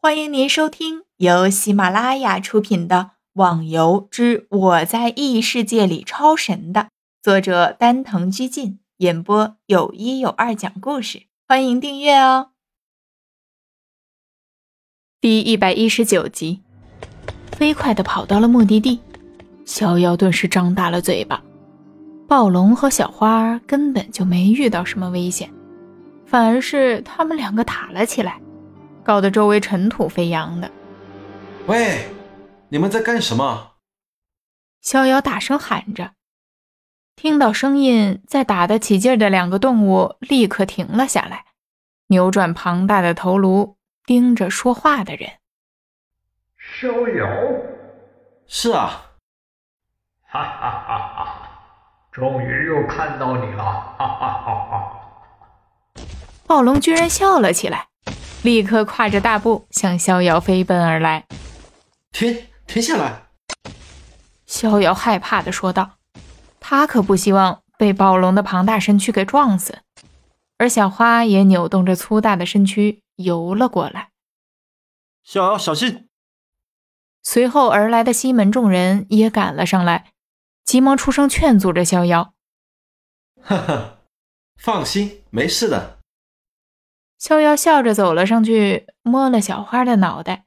欢迎您收听由喜马拉雅出品的《网游之我在异世界里超神》的作者丹藤居进演播，有一有二讲故事，欢迎订阅哦。第一百一十九集，飞快的跑到了目的地，逍遥顿时张大了嘴巴。暴龙和小花根本就没遇到什么危险，反而是他们两个打了起来。搞得周围尘土飞扬的。喂，你们在干什么？逍遥大声喊着。听到声音，在打得起劲的两个动物立刻停了下来，扭转庞大的头颅，盯着说话的人。逍遥，是啊。哈哈哈哈！终于又看到你了！哈哈哈哈！暴龙居然笑了起来。立刻跨着大步向逍遥飞奔而来。停，停下来！逍遥害怕的说道。他可不希望被暴龙的庞大身躯给撞死。而小花也扭动着粗大的身躯游了过来。逍遥，小心！随后而来的西门众人也赶了上来，急忙出声劝阻着逍遥。哈哈，放心，没事的。逍遥笑着走了上去，摸了小花的脑袋，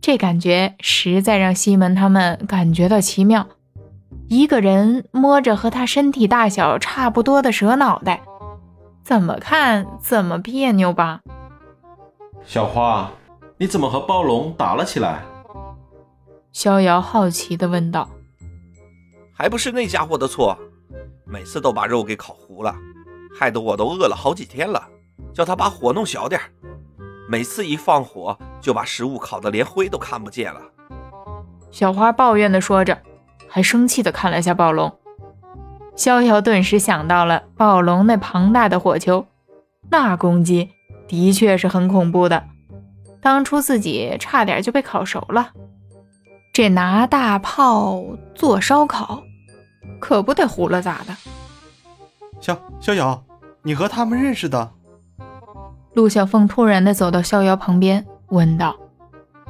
这感觉实在让西门他们感觉到奇妙。一个人摸着和他身体大小差不多的蛇脑袋，怎么看怎么别扭吧？小花，你怎么和暴龙打了起来？逍遥好奇地问道。还不是那家伙的错，每次都把肉给烤糊了，害得我都饿了好几天了。叫他把火弄小点每次一放火就把食物烤得连灰都看不见了。小花抱怨地说着，还生气地看了下暴龙。逍遥顿时想到了暴龙那庞大的火球，那攻击的确是很恐怖的。当初自己差点就被烤熟了，这拿大炮做烧烤，可不得糊了咋的？逍逍遥，你和他们认识的？陆小凤突然的走到逍遥旁边，问道：“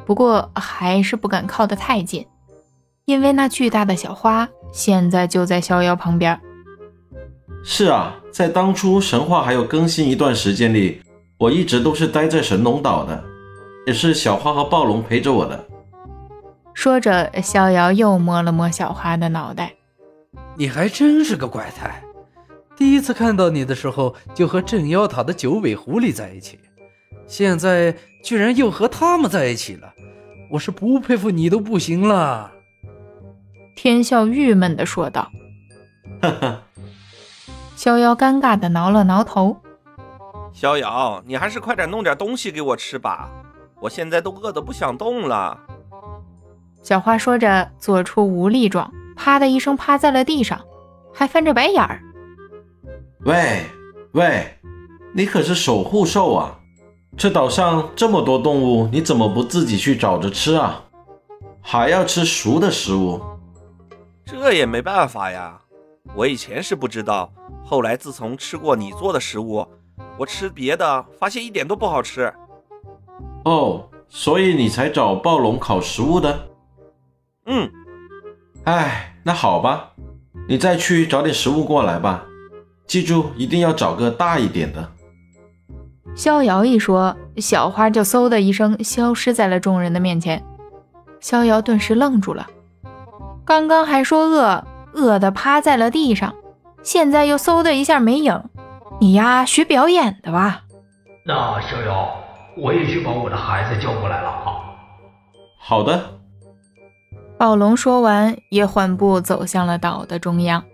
不过还是不敢靠得太近，因为那巨大的小花现在就在逍遥旁边。”“是啊，在当初神话还有更新一段时间里，我一直都是待在神龙岛的，也是小花和暴龙陪着我的。”说着，逍遥又摸了摸小花的脑袋，“你还真是个怪胎。”第一次看到你的时候，就和镇妖塔的九尾狐狸在一起，现在居然又和他们在一起了，我是不佩服你都不行了。天笑郁闷地说道。哈哈。逍遥尴尬地挠了挠头。逍遥，你还是快点弄点东西给我吃吧，我现在都饿得不想动了。小花说着，做出无力状，啪的一声趴在了地上，还翻着白眼儿。喂喂，你可是守护兽啊！这岛上这么多动物，你怎么不自己去找着吃啊？还要吃熟的食物？这也没办法呀。我以前是不知道，后来自从吃过你做的食物，我吃别的发现一点都不好吃。哦，所以你才找暴龙烤食物的？嗯。哎，那好吧，你再去找点食物过来吧。记住，一定要找个大一点的。逍遥一说，小花就嗖的一声消失在了众人的面前。逍遥顿时愣住了，刚刚还说饿，饿的趴在了地上，现在又嗖的一下没影。你呀学表演的吧？那逍遥，我也去把我的孩子叫过来了啊。好的。暴龙说完，也缓步走向了岛的中央。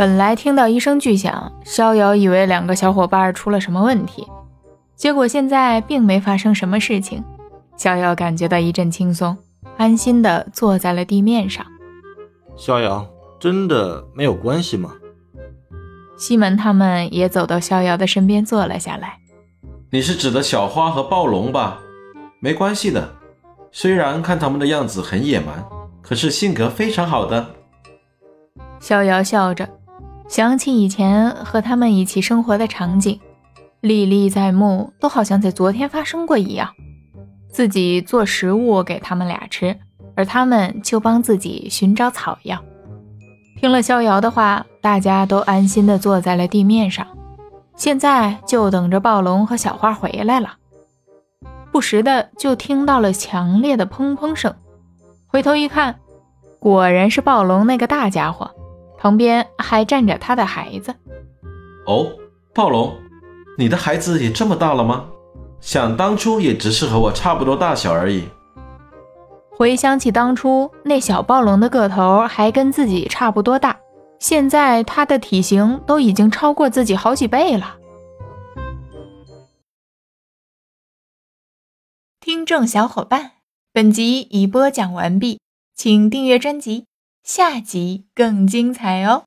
本来听到一声巨响，逍遥以为两个小伙伴出了什么问题，结果现在并没发生什么事情。逍遥感觉到一阵轻松，安心的坐在了地面上。逍遥，真的没有关系吗？西门他们也走到逍遥的身边坐了下来。你是指的小花和暴龙吧？没关系的，虽然看他们的样子很野蛮，可是性格非常好的。逍遥笑着。想起以前和他们一起生活的场景，历历在目，都好像在昨天发生过一样。自己做食物给他们俩吃，而他们就帮自己寻找草药。听了逍遥的话，大家都安心地坐在了地面上，现在就等着暴龙和小花回来了。不时的就听到了强烈的砰砰声，回头一看，果然是暴龙那个大家伙，旁边还站着他的孩子。哦，暴龙，你的孩子也这么大了吗？想当初也只是和我差不多大小而已。回想起当初那小暴龙的个头还跟自己差不多大，现在它的体型都已经超过自己好几倍了。听众小伙伴，本集已播讲完毕，请订阅专辑，下集更精彩哦。